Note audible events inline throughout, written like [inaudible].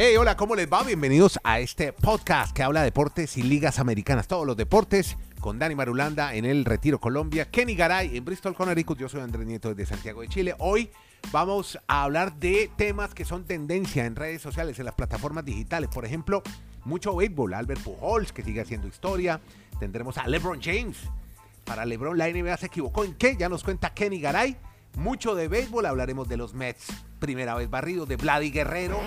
Hey, hola, ¿cómo les va? Bienvenidos a este podcast que habla de deportes y ligas americanas. Todos los deportes con Dani Marulanda en el Retiro Colombia, Kenny Garay en Bristol, Connecticut. Yo soy Andrés Nieto desde Santiago de Chile. Hoy vamos a hablar de temas que son tendencia en redes sociales, en las plataformas digitales. Por ejemplo, mucho béisbol. Albert Pujols, que sigue haciendo historia. Tendremos a LeBron James. Para LeBron, la NBA se equivocó en qué? Ya nos cuenta Kenny Garay. Mucho de béisbol, hablaremos de los Mets. Primera vez barrido de Vladi Guerrero,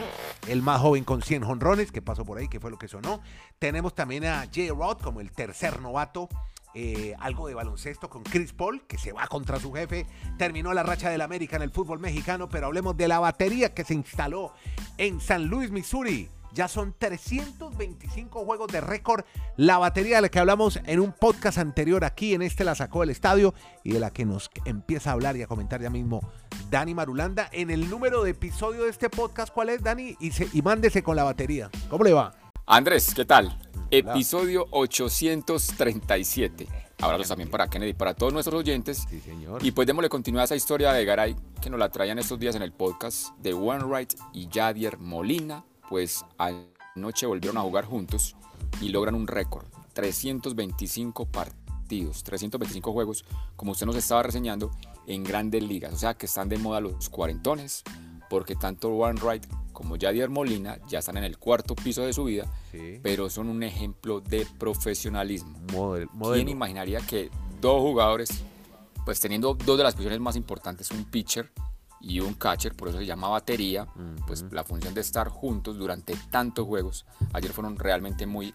el más joven con 100 jonrones, que pasó por ahí, que fue lo que sonó. Tenemos también a J. Rod como el tercer novato. Eh, algo de baloncesto con Chris Paul, que se va contra su jefe. Terminó la racha del América en el fútbol mexicano, pero hablemos de la batería que se instaló en San Luis, Missouri ya son 325 juegos de récord. La batería de la que hablamos en un podcast anterior aquí, en este la sacó del estadio y de la que nos empieza a hablar y a comentar ya mismo Dani Marulanda. En el número de episodio de este podcast, ¿cuál es, Dani? Y, y mándese con la batería. ¿Cómo le va? Andrés, ¿qué tal? Episodio 837. Abrazo también para Kennedy, para todos nuestros oyentes. Sí, señor. Y pues démosle continuidad a esa historia de Garay que nos la traían estos días en el podcast de One Right y Jadier Molina pues anoche volvieron a jugar juntos y logran un récord, 325 partidos, 325 juegos, como usted nos estaba reseñando, en grandes ligas, o sea que están de moda los cuarentones, porque tanto Warren Wright como Jadier Molina ya están en el cuarto piso de su vida, pero son un ejemplo de profesionalismo. ¿Quién imaginaría que dos jugadores, pues teniendo dos de las posiciones más importantes, un pitcher y un catcher, por eso se llama batería, pues la función de estar juntos durante tantos juegos. Ayer fueron realmente muy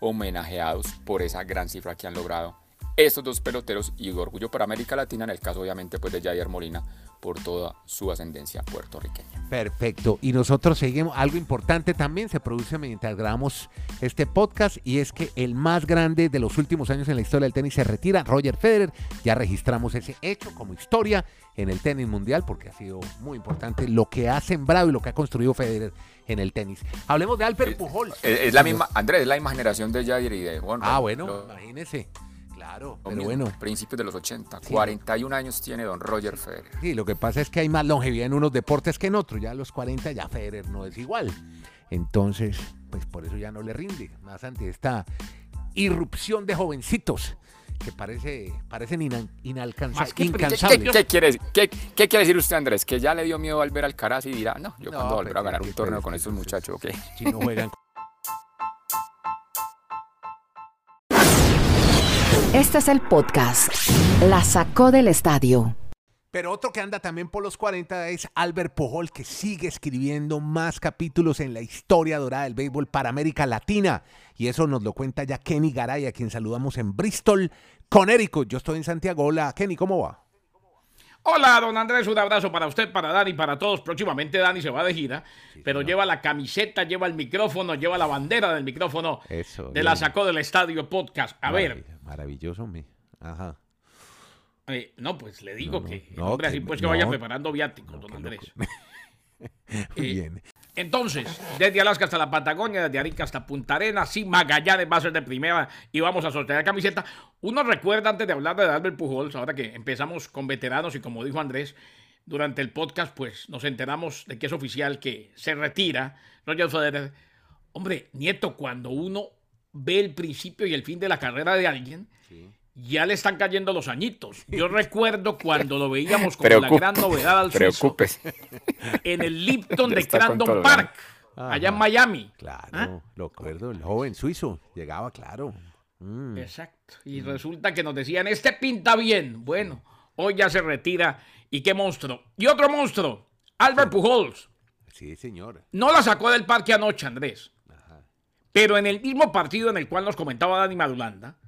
homenajeados por esa gran cifra que han logrado estos dos peloteros y orgullo para América Latina, en el caso obviamente pues de Jair Molina, por toda su ascendencia puertorriqueña. Perfecto. Y nosotros seguimos, algo importante también se produce mientras grabamos este podcast y es que el más grande de los últimos años en la historia del tenis se retira, Roger Federer. Ya registramos ese hecho como historia en el tenis mundial porque ha sido muy importante lo que ha sembrado y lo que ha construido Federer en el tenis. Hablemos de Albert Pujols. Es, la misma, Andrés, es la misma generación de Jair y de Juan. Ah, bueno, imagínese. Claro, pero bueno. Principios de los 80. 41 años tiene don Roger Federer. Sí, lo que pasa es que hay más longevidad en unos deportes que en otros. Ya a los 40 ya Federer no es igual. Entonces, pues por eso ya no le rinde. Más ante esta irrupción de jovencitos que parece, parecen inalcanzables. ¿Qué, quiere, qué, quiere, decir usted, Andrés? ¿Que ya le dio miedo al ver Alcaraz y dirá, no, yo cuando volveré a ganar un torneo con estos muchachos, ¿ok? Si no juegan [laughs] Este es el podcast. La sacó del estadio. Pero otro que anda también por los 40 es Albert Pujol, que sigue escribiendo más capítulos en la historia dorada del béisbol para América Latina. Y eso nos lo cuenta ya Kenny Garay, a quien saludamos en Bristol, Connecticut. Yo estoy en Santiago. Hola, Kenny, ¿cómo va? Hola, don Andrés, un abrazo para usted, para Dani, para todos. Próximamente Dani se va de gira, pero lleva la camiseta, lleva el micrófono, lleva la bandera del micrófono de la sacó del estadio podcast. A ver. Maravilloso, mi. Ajá. Eh, no, pues le digo que, hombre, así pues que vaya preparando viáticos, don Andrés. [laughs] Bien. Entonces, desde Alaska hasta la Patagonia, desde Arica hasta Punta Arenas, sin Magallanes va a ser de primera y vamos a sortear camiseta. Uno recuerda antes de hablar de Albert Pujols, ahora que empezamos con veteranos y como dijo Andrés, durante el podcast pues nos enteramos de que es oficial que se retira Roger Federer. Hombre, Nieto, cuando uno ve el principio y el fin de la carrera de alguien, ya le están cayendo los añitos. Yo recuerdo [laughs] cuando lo veíamos como la gran novedad al suizo en el Lipton de Crandon Park, allá en Miami. Claro, ¿Ah? lo acuerdo, el joven suizo llegaba, claro. Mm. Exacto. Y resulta que nos decían, este pinta bien. Bueno, hoy ya se retira. Y qué monstruo. Y otro monstruo, Albert Pujols. Sí, señor. No la sacó del parque anoche, Andrés. Pero en el mismo partido en el cual nos comentaba Dani Madulanda,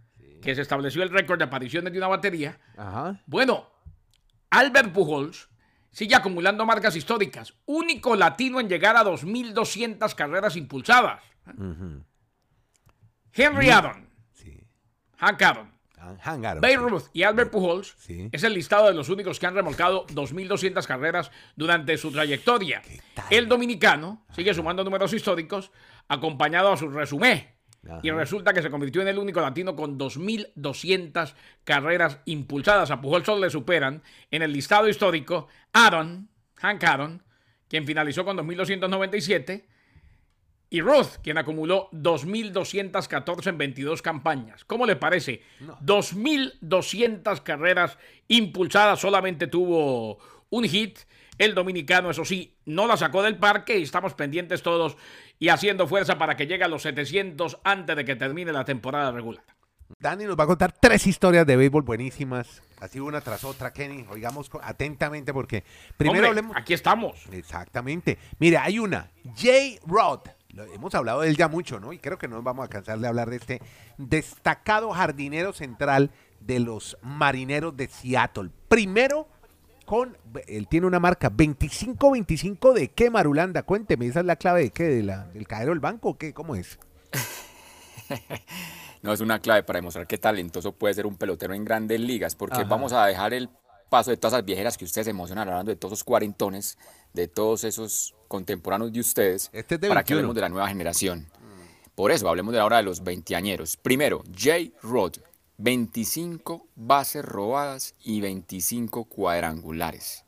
que se estableció el récord de apariciones de una batería. Bueno, Albert Pujols sigue acumulando marcas históricas. Único latino en llegar a 2.200 carreras impulsadas. Henry Aaron. Hank Aaron. Bay Ruth y Albert Pujols es el listado de los únicos que han remolcado 2.200 carreras durante su trayectoria. El dominicano sigue sumando números históricos acompañado a su resumen y resulta que se convirtió en el único latino con 2.200 carreras impulsadas. A Pujol solo le superan en el listado histórico Aaron, Hank Aaron, quien finalizó con 2.297, y Ruth, quien acumuló 2.214 en 22 campañas. ¿Cómo le parece? 2.200 carreras impulsadas, solamente tuvo un hit. El dominicano, eso sí, no la sacó del parque y estamos pendientes todos y haciendo fuerza para que llegue a los 700 antes de que termine la temporada regular. Dani nos va a contar tres historias de béisbol buenísimas, así una tras otra, Kenny. Oigamos atentamente porque primero Hombre, hablemos. Aquí estamos. Exactamente. Mira, hay una, Jay Rod. Hemos hablado de él ya mucho, ¿no? Y creo que no vamos a cansar de hablar de este destacado jardinero central de los marineros de Seattle. Primero con, él tiene una marca 25-25 de qué, Marulanda, cuénteme, esa es la clave de qué, de la, del cadero del banco o qué, ¿cómo es? [laughs] No es una clave para demostrar qué talentoso puede ser un pelotero en grandes ligas, porque Ajá. vamos a dejar el paso de todas esas viejeras que ustedes se emocionan hablando de todos esos cuarentones, de todos esos contemporáneos de ustedes, Este es de para que 21. hablemos de la nueva generación. Por eso hablemos de la hora de los veinteañeros. Primero, Jay Rod, 25 bases robadas y 25 cuadrangulares.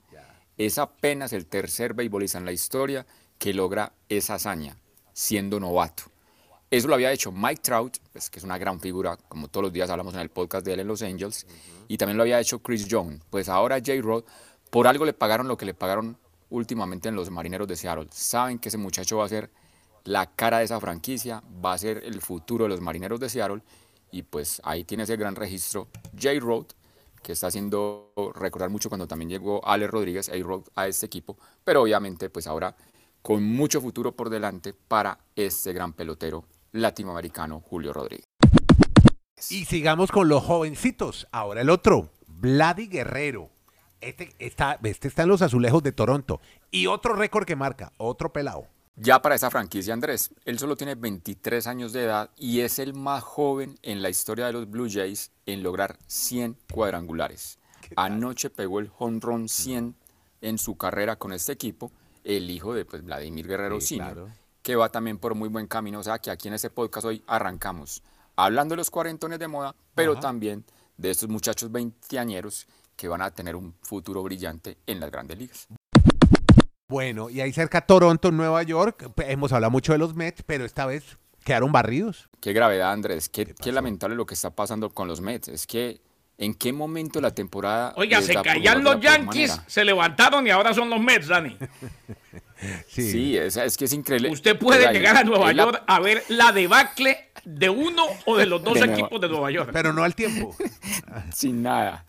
Es apenas el tercer beisbolista en la historia que logra esa hazaña, siendo novato. Eso lo había hecho Mike Trout, pues, que es una gran figura, como todos los días hablamos en el podcast de él en Los Angels, y también lo había hecho Chris Jones. Pues ahora J. Rod, por algo le pagaron lo que le pagaron últimamente en los Marineros de Seattle. Saben que ese muchacho va a ser la cara de esa franquicia, va a ser el futuro de los Marineros de Seattle, y pues ahí tiene ese gran registro J. Rod, que está haciendo recordar mucho cuando también llegó Alex Rodríguez, A-Rod, a este equipo, pero obviamente pues ahora con mucho futuro por delante para este gran pelotero latinoamericano Julio Rodríguez. Y sigamos con los jovencitos. Ahora el otro, Vladi Guerrero. Este está, este está en los azulejos de Toronto. Y otro récord que marca, otro pelado. Ya para esa franquicia, Andrés, él solo tiene 23 años de edad y es el más joven en la historia de los Blue Jays en lograr 100 cuadrangulares. Anoche pegó el home run 100 en su carrera con este equipo, el hijo de pues, Vladimir Guerrero Sí, claro. que va también por muy buen camino. O sea que aquí en este podcast hoy arrancamos hablando de los cuarentones de moda, pero Ajá. también de estos muchachos veinteañeros que van a tener un futuro brillante en las grandes ligas. Bueno, y ahí cerca Toronto, Nueva York. Hemos hablado mucho de los Mets, pero esta vez quedaron barridos. Qué gravedad, Andrés. Qué, ¿Qué qué pasó? lamentable lo que está pasando con los Mets. Es que, ¿en qué momento de la temporada. Oiga, se caían los Yankees, manera? se levantaron y ahora son los Mets, Dani. [laughs] Sí. Sí, es, es que es increíble. Usted puede llegar a Nueva la- York a ver la debacle de uno o de los dos De Nueva- equipos de Nueva York. Pero no al tiempo. [laughs] sin nada.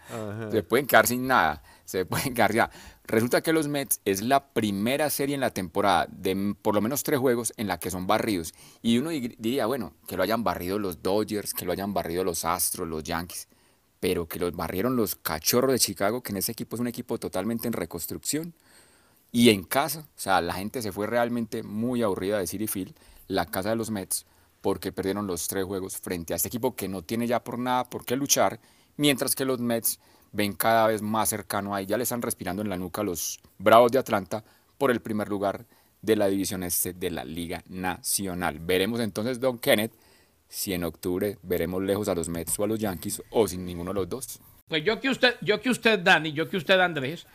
Se pueden quedar sin nada. Se pueden quedar ya. Resulta que los Mets es la primera serie en la temporada de por lo menos tres juegos en la que son barridos. Y uno diría, bueno, que lo hayan barrido los Dodgers, que lo hayan barrido los Astros, los Yankees, pero que los barrieron los Cachorros de Chicago, que en ese equipo es un equipo totalmente en reconstrucción. Y en casa, o sea, la gente se fue realmente muy aburrida de City Field, la casa de los Mets, porque perdieron los tres juegos frente a este equipo que no tiene ya por nada por qué luchar, mientras que los Mets ven cada vez más cercano ahí, ya le están respirando en la nuca a los Bravos de Atlanta por el primer lugar de la división este de la Liga Nacional. Veremos entonces, Don Kenneth, si en octubre veremos lejos a los Mets o a los Yankees o sin ninguno de los dos. Pues yo que usted, yo que usted, Dani, yo que usted, Andrés,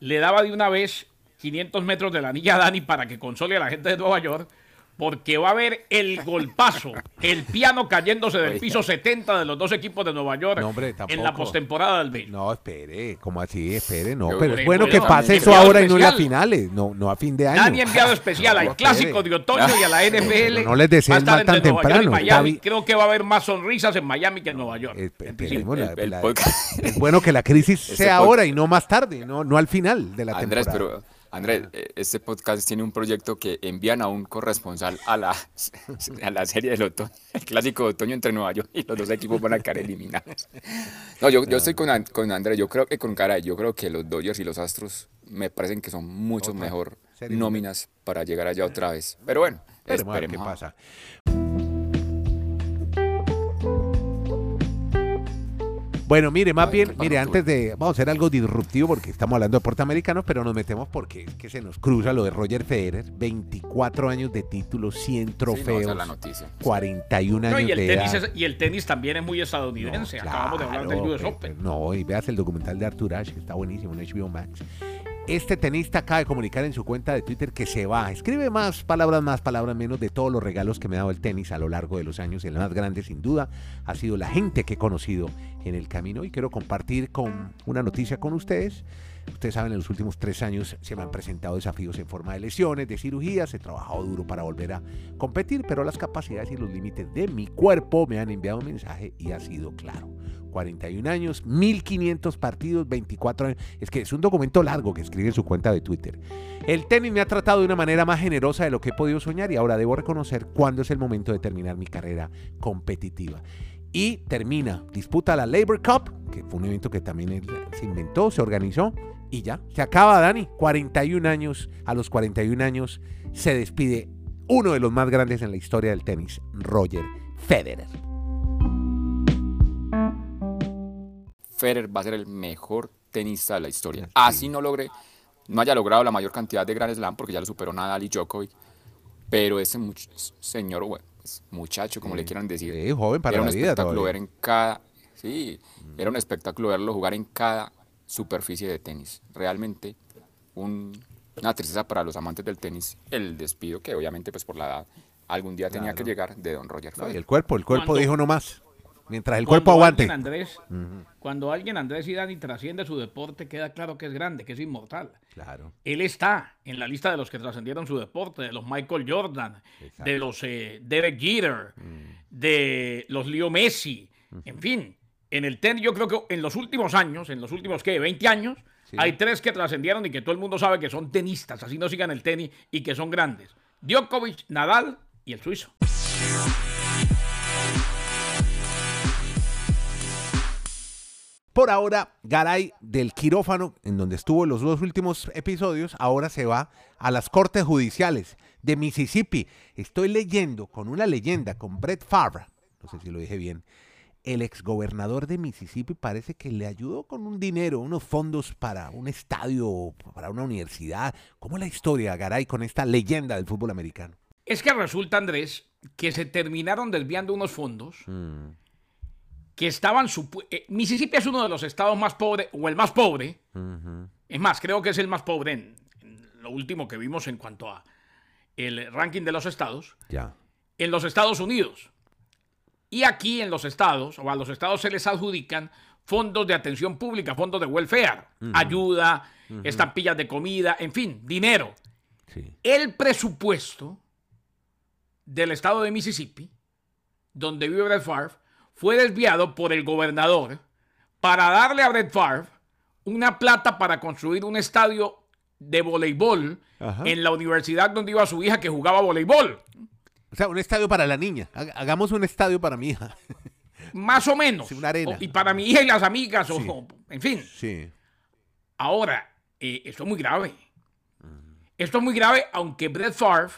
le daba de una vez 500 metros de la anilla a Dani para que console a la gente de Nueva York, porque va a haber el golpazo, el piano cayéndose del piso 70 de los dos equipos de Nueva York No, hombre, en la postemporada del béisbol. No, espere, ¿cómo así? Espere, no. Yo- Pero es bueno que pase eso ahora y no en las finales, no, no a fin de año. Dani enviado [laughs] especial al No, clásico de otoño y a la NFL. No les estar mal tan temprano, Miami. Creo que va a haber más sonrisas en Miami que en Nueva York. En esperemos, el- la- el la- podcast- es bueno que la crisis [laughs] sea ahora y no más tarde, no, no al final de la Andrés, temporada. pero Andrés, eh, este podcast tiene un proyecto que envían a un corresponsal a la, [laughs] a la serie del otoño, el clásico de otoño entre Nueva York y los dos equipos van a quedar [laughs] eliminados. No, yo, yo estoy con, con Andrés, yo creo que con cara, yo creo que los Dodgers y los Astros me parecen que son mucho mejor nóminas para llegar allá otra vez. Pero bueno, Esperemos qué pasa. Bueno, mire, más bien, mire, antes de, vamos a hacer algo disruptivo porque estamos hablando de deporte americano, pero nos metemos porque es que se nos cruza lo de Roger Federer, 24 años de títulos, 100 Sí, no, trofeos, esa es la noticia. 41 años No, y, el de tenis edad. es- y el tenis también es muy estadounidense. No, Acabamos de hablar del claro, US pero- Open. pero No, y veas el documental de Artur Ashe, que está buenísimo en HBO Max. Este tenista acaba de comunicar en su cuenta de Twitter que se va. Escribe más palabras, más palabras menos de todos los regalos que me ha dado el tenis a lo largo de los años. El más grande, sin duda, ha sido la gente que he conocido en el camino. Y quiero compartir con una noticia con ustedes. Ustedes saben, en los últimos tres años se me han presentado desafíos en forma de lesiones, de cirugías. He trabajado duro para volver a competir, pero las capacidades y los límites de mi cuerpo me han enviado un mensaje y ha sido claro. 41 años, 1500 partidos, 24 años. Es que es un documento largo que escribe en su cuenta de Twitter. El tenis me ha tratado de una manera más generosa de lo que he podido soñar y ahora debo reconocer cuándo es el momento de terminar mi carrera competitiva. Y termina, disputa la Labor Cup, que fue un evento que también se inventó, se organizó y ya, se acaba Dani. 41 años, a los 41 años se despide uno de los más grandes en la historia del tenis, Roger Federer. Federer va a ser el mejor tenista de la historia. Así no logre, no haya logrado la mayor cantidad de Grand Slam porque ya lo superó Nadal y Djokovic, pero ese señor, bueno, muchacho, como le quieran decir, Sí, joven para era un vida espectáculo todavía. ver en cada, sí, era un espectáculo verlo jugar en cada superficie de tenis. Realmente un- una tristeza para los amantes del tenis, el despido que obviamente pues por la edad algún día tenía que llegar de Don Roger No, y el cuerpo, el cuerpo dijo no más. Mientras el Cuando cuerpo aguante. alguien, Andrés, Cuando alguien, Andrés y Dani, trasciende su deporte, queda claro que es grande, que es inmortal. Claro. Él está en la lista de los que trascendieron su deporte, de los Michael Jordan, Exacto. de los eh, Derek Jeter, de los Leo Messi, en fin. En el tenis, yo creo que en los últimos años, en los últimos, ¿qué? 20 años, Sí. hay tres que trascendieron y que todo el mundo sabe que son tenistas, así no sigan el tenis y que son grandes. Djokovic, Nadal y el suizo. Por ahora, Garay del quirófano, en donde estuvo los dos últimos episodios, ahora se va a las cortes judiciales de Mississippi. Estoy leyendo con una leyenda, con Brett Favre, no sé si lo dije bien, el exgobernador de Mississippi parece que le ayudó con un dinero, unos fondos para un estadio, para una universidad. ¿Cómo es la historia, Garay, con esta leyenda del fútbol americano? Es que resulta, Andrés, que se terminaron desviando unos fondos que estaban... eh, Mississippi es uno de los estados más pobres, o el más pobre. Es más, creo que es el más pobre en, en lo último que vimos en cuanto a el ranking de los estados, Ya. en los Estados Unidos. Y aquí en los estados, o a los estados se les adjudican fondos de atención pública, fondos de welfare, ayuda, estampillas de comida, en fin, dinero. Sí. El presupuesto del estado de Mississippi, donde vive Brett Favre, fue desviado por el gobernador para darle a Brett Favre una plata para construir un estadio de voleibol Ajá. en la universidad donde iba su hija que jugaba voleibol. O sea, un estadio para la niña. Haga- Hagamos un estadio para mi hija. [laughs] Más o menos. Sí, una arena. O- y para mi hija y las amigas, o- Sí. o- en fin. Sí. Ahora, eh, esto es muy grave. Esto es muy grave, aunque Brett Favre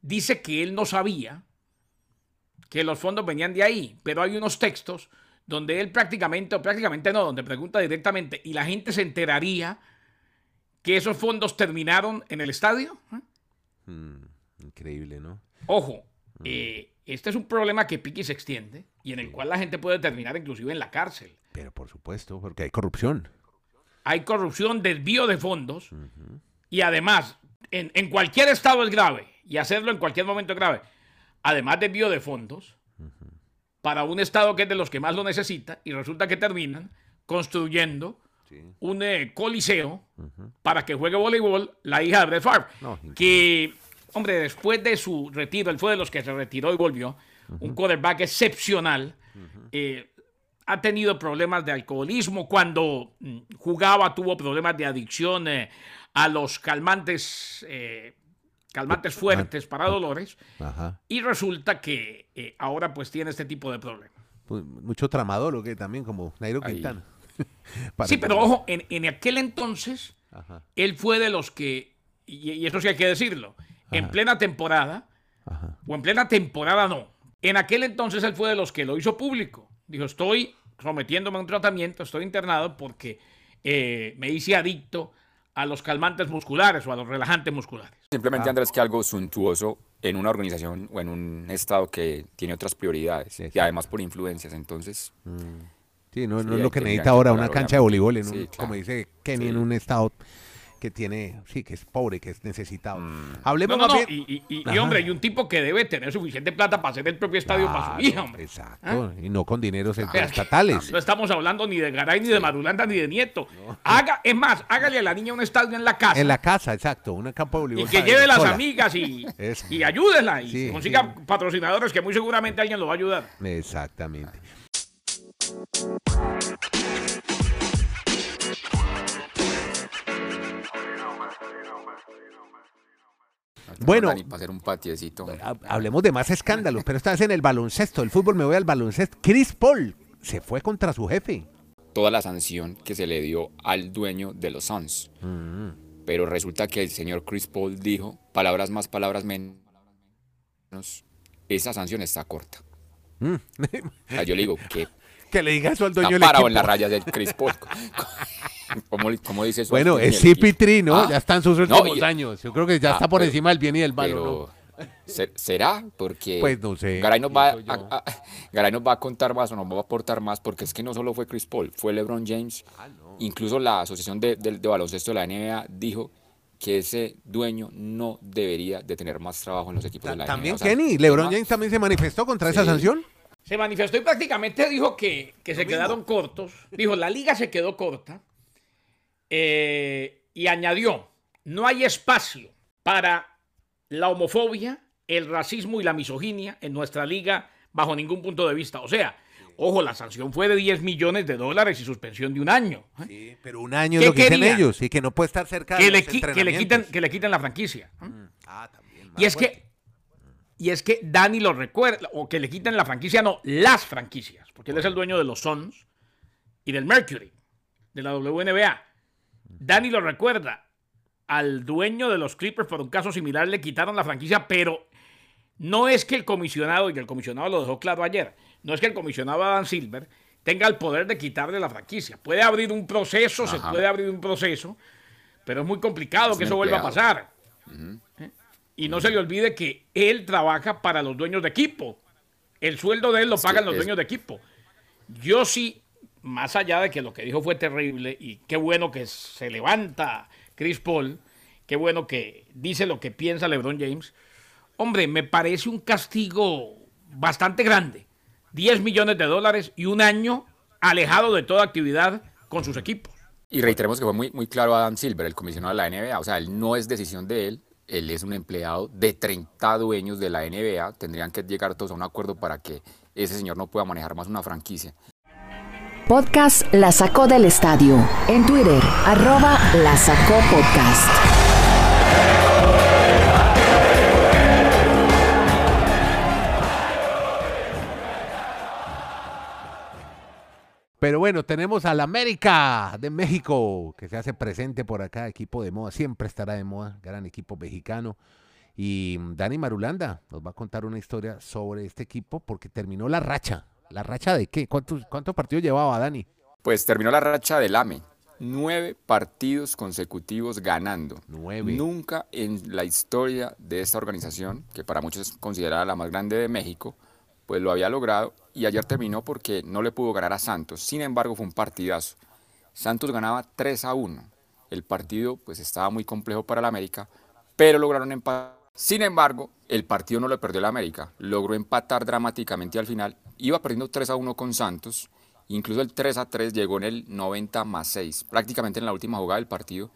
dice que él no sabía que los fondos venían de ahí, pero hay unos textos donde él prácticamente, o prácticamente no, donde pregunta directamente y la gente se enteraría que esos fondos terminaron en el estadio. ¿eh? Mm, increíble, ¿no? Ojo, eh, este es un problema que pique y se extiende y en el cual la gente puede terminar inclusive en la cárcel. Pero por supuesto, porque hay corrupción. hay corrupción, desvío de fondos y además en, en cualquier estado es grave y hacerlo en cualquier momento es grave. Además desvío de fondos para un estado que es de los que más lo necesita y resulta que terminan construyendo un eh, coliseo para que juegue voleibol la hija de Brett Favre. No, que, hombre, después de su retiro, él fue de los que se retiró y volvió, un quarterback excepcional. eh, ha tenido problemas de alcoholismo. Cuando mm, jugaba tuvo problemas de adicción eh, a los calmantes, eh, calmantes fuertes para dolores. Ajá. Y resulta que eh, ahora pues tiene este tipo de problemas. Pues, mucho tramador, que también, como Nairo Ahí. Quintana. [laughs] Sí, pero ojo, en, en aquel entonces Ajá, él fue de los que, y, y eso sí hay que decirlo, en plena temporada, o en plena temporada no, en aquel entonces él fue de los que lo hizo público. Dijo, estoy sometiéndome a un tratamiento, estoy internado porque eh, me hice adicto a los calmantes musculares o a los relajantes musculares. Simplemente, Ah. Andrés, que algo suntuoso en una organización o en un estado que tiene otras prioridades Sí, y además por influencias. Entonces, Sí, no, Sí, no es lo que necesita que ahora una cancha de voleibol, en un- como dice Kenny, Sí. en un estado que tiene, sí, que es pobre, que es necesitado. Mm. Hablemos no, no, y, y- y, hombre, y un tipo que debe tener suficiente plata para hacer el propio estadio para su Claro, hija, hombre. Exacto, y no con dineros O sea, estatales. No estamos hablando ni de Garay, ni de Marulanda, ni de Nieto. Haga, es más, hágale a la niña un estadio en la casa. En la casa, exacto, un campo de y que lleve las sola. amigas y, [laughs] y ayúdela y Sí, consiga sí. patrocinadores que muy seguramente alguien lo va a ayudar. Exactamente. Bueno. Para hacer un patiecito. Ha- Hablemos de más escándalos, pero esta vez en el baloncesto, el fútbol me voy al baloncesto. Chris Paul se fue contra su jefe. Toda la sanción que se le dio al dueño de los Suns. Pero resulta que el señor Chris Paul dijo, palabras más, palabras menos, esa sanción está corta. Mm. O sea, yo le digo, que [laughs] que le diga eso al dueño está parado en las rayas del Chris Paul. [laughs] ¿Cómo, cómo dice eso? Bueno, Ni es. CP3, ¿no? Ah, ya están sus no, últimos años. Yo creo que ya Ah, está por pero- encima del bien y del mal, ¿o ¿no? Pero, ¿se- ¿será? Porque Pues no sé, Garay nos, va a, a- Garay nos va a contar más o nos va a aportar más porque es que no solo fue Chris Paul, fue LeBron James. Ah, Incluso la Asociación de, de- de Baloncesto de la NBA dijo que ese dueño no debería de tener más trabajo en los equipos de la También NBA. O sea, Kenny, LeBron James también se manifestó contra esa sanción. Se manifestó y prácticamente dijo que, que se quedaron cortos. Dijo, la liga se quedó corta. Eh, y añadió, no hay espacio para la homofobia, el racismo y la misoginia en nuestra liga bajo ningún punto de vista. O sea, ojo, la sanción fue de 10 millones de dólares y suspensión de un año. ¿eh? Sí, pero un año ¿Qué es lo que dicen ellos y que no puede estar cerca de Que le, los que, le quiten, que le quiten la franquicia. ¿eh? Ah, también. Y es que y es que Dani lo recuerda, o que le quiten la franquicia, no, las franquicias, porque él es el dueño de los Suns y del Mercury, de la WNBA. Dani lo recuerda, al dueño de los Clippers por un caso similar le quitaron la franquicia, pero no es que el comisionado, y el comisionado lo dejó claro ayer, no es que el comisionado Adam Silver tenga el poder de quitarle la franquicia. Puede abrir un proceso, se puede abrir un proceso, pero es muy complicado Es que eso vuelva a pasar. ¿Eh? Y no se le olvide que él trabaja para los dueños de equipo. El sueldo de él lo pagan los es- dueños de equipo. Yo sí, más allá de que lo que dijo fue terrible y qué bueno que se levanta Chris Paul, qué bueno que dice lo que piensa LeBron James. Hombre, me parece un castigo bastante grande. 10 millones de dólares y un año alejado de toda actividad con sus equipos. Y reiteremos que fue muy, muy claro Adam Silver, el comisionado de la NBA. O sea, él no es decisión de él. Él es un empleado de 30 dueños de la NBA. Tendrían que llegar todos a un acuerdo para que ese señor no pueda manejar más una franquicia. Podcast La Sacó del Estadio. En Twitter, arroba La Sacó Podcast. Pero bueno, tenemos al América de México, que se hace presente por acá, equipo de moda, siempre estará de moda, gran equipo mexicano. Y Dani Marulanda nos va a contar una historia sobre este equipo porque terminó la racha. ¿La racha de qué? ¿Cuántos, cuántos partidos llevaba Dani? Pues terminó la racha del AME. Nueve partidos consecutivos ganando. Nueve. Nunca en la historia de esta organización, que para muchos es considerada la más grande de México, pues lo había logrado y ayer terminó porque no le pudo ganar a Santos. Sin embargo, fue un partidazo. Santos ganaba 3 a 1. El partido pues estaba muy complejo para el América, pero lograron empatar. Sin embargo, el partido no lo perdió el América. Logró empatar dramáticamente al final. Iba perdiendo 3 a 1 con Santos. Incluso el 3 a 3 llegó en el 90 más 6, prácticamente en la última jugada del partido.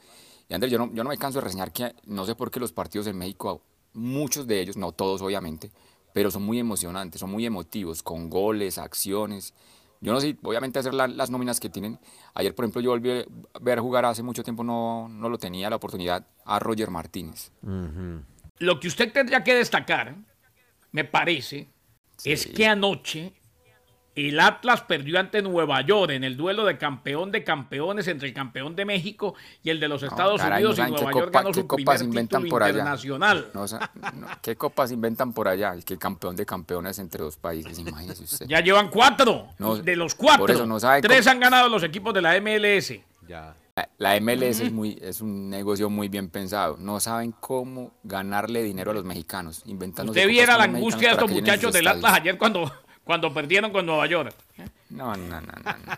Y Andrés, yo no, yo no me canso de reseñar que no sé por qué los partidos en México, muchos de ellos, no todos obviamente, pero son muy emocionantes, son muy emotivos, con goles, acciones. Yo no sé, obviamente hacer la- las nóminas que tienen. Ayer, por ejemplo, yo volví a ver jugar hace mucho tiempo, no, no lo tenía la oportunidad, a Roger Martínez. Lo que usted tendría que destacar, me parece, es Sí. que anoche el Atlas perdió ante Nueva York en el duelo de campeón de campeones entre el campeón de México y el de los Estados caray, Unidos no y Nueva qué York copa- ganó su copas primer inventan por allá. internacional. No, no, ¿Qué copas inventan por allá? Es que el campeón de campeones entre dos países, imagínese usted. Ya llevan cuatro. No, de los cuatro, no tres cómo- han ganado los equipos de la MLS. Ya. La- La MLS es, muy, es un negocio muy bien pensado. No saben cómo ganarle dinero a los mexicanos. Inventando Usted viera la angustia de estos muchachos del Atlas ayer cuando, cuando perdieron con Nueva York. No, no, no, no. no.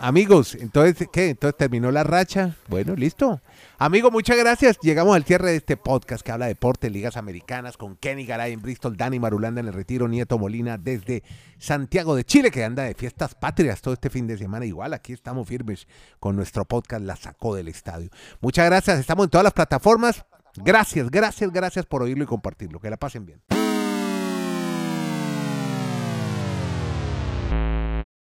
Amigos, entonces, ¿qué? Entonces terminó la racha. Bueno, listo. Amigo, muchas gracias. Llegamos al cierre de este podcast que habla de deportes, ligas americanas, con Kenny Garay en Bristol, Dani Marulanda en el Retiro, Nieto Molina desde Santiago de Chile, que anda de fiestas patrias todo este fin de semana. Igual, aquí estamos firmes con nuestro podcast La Sacó del Estadio. Muchas gracias. Estamos en todas las plataformas. Gracias, gracias, gracias por oírlo y compartirlo. Que la pasen bien.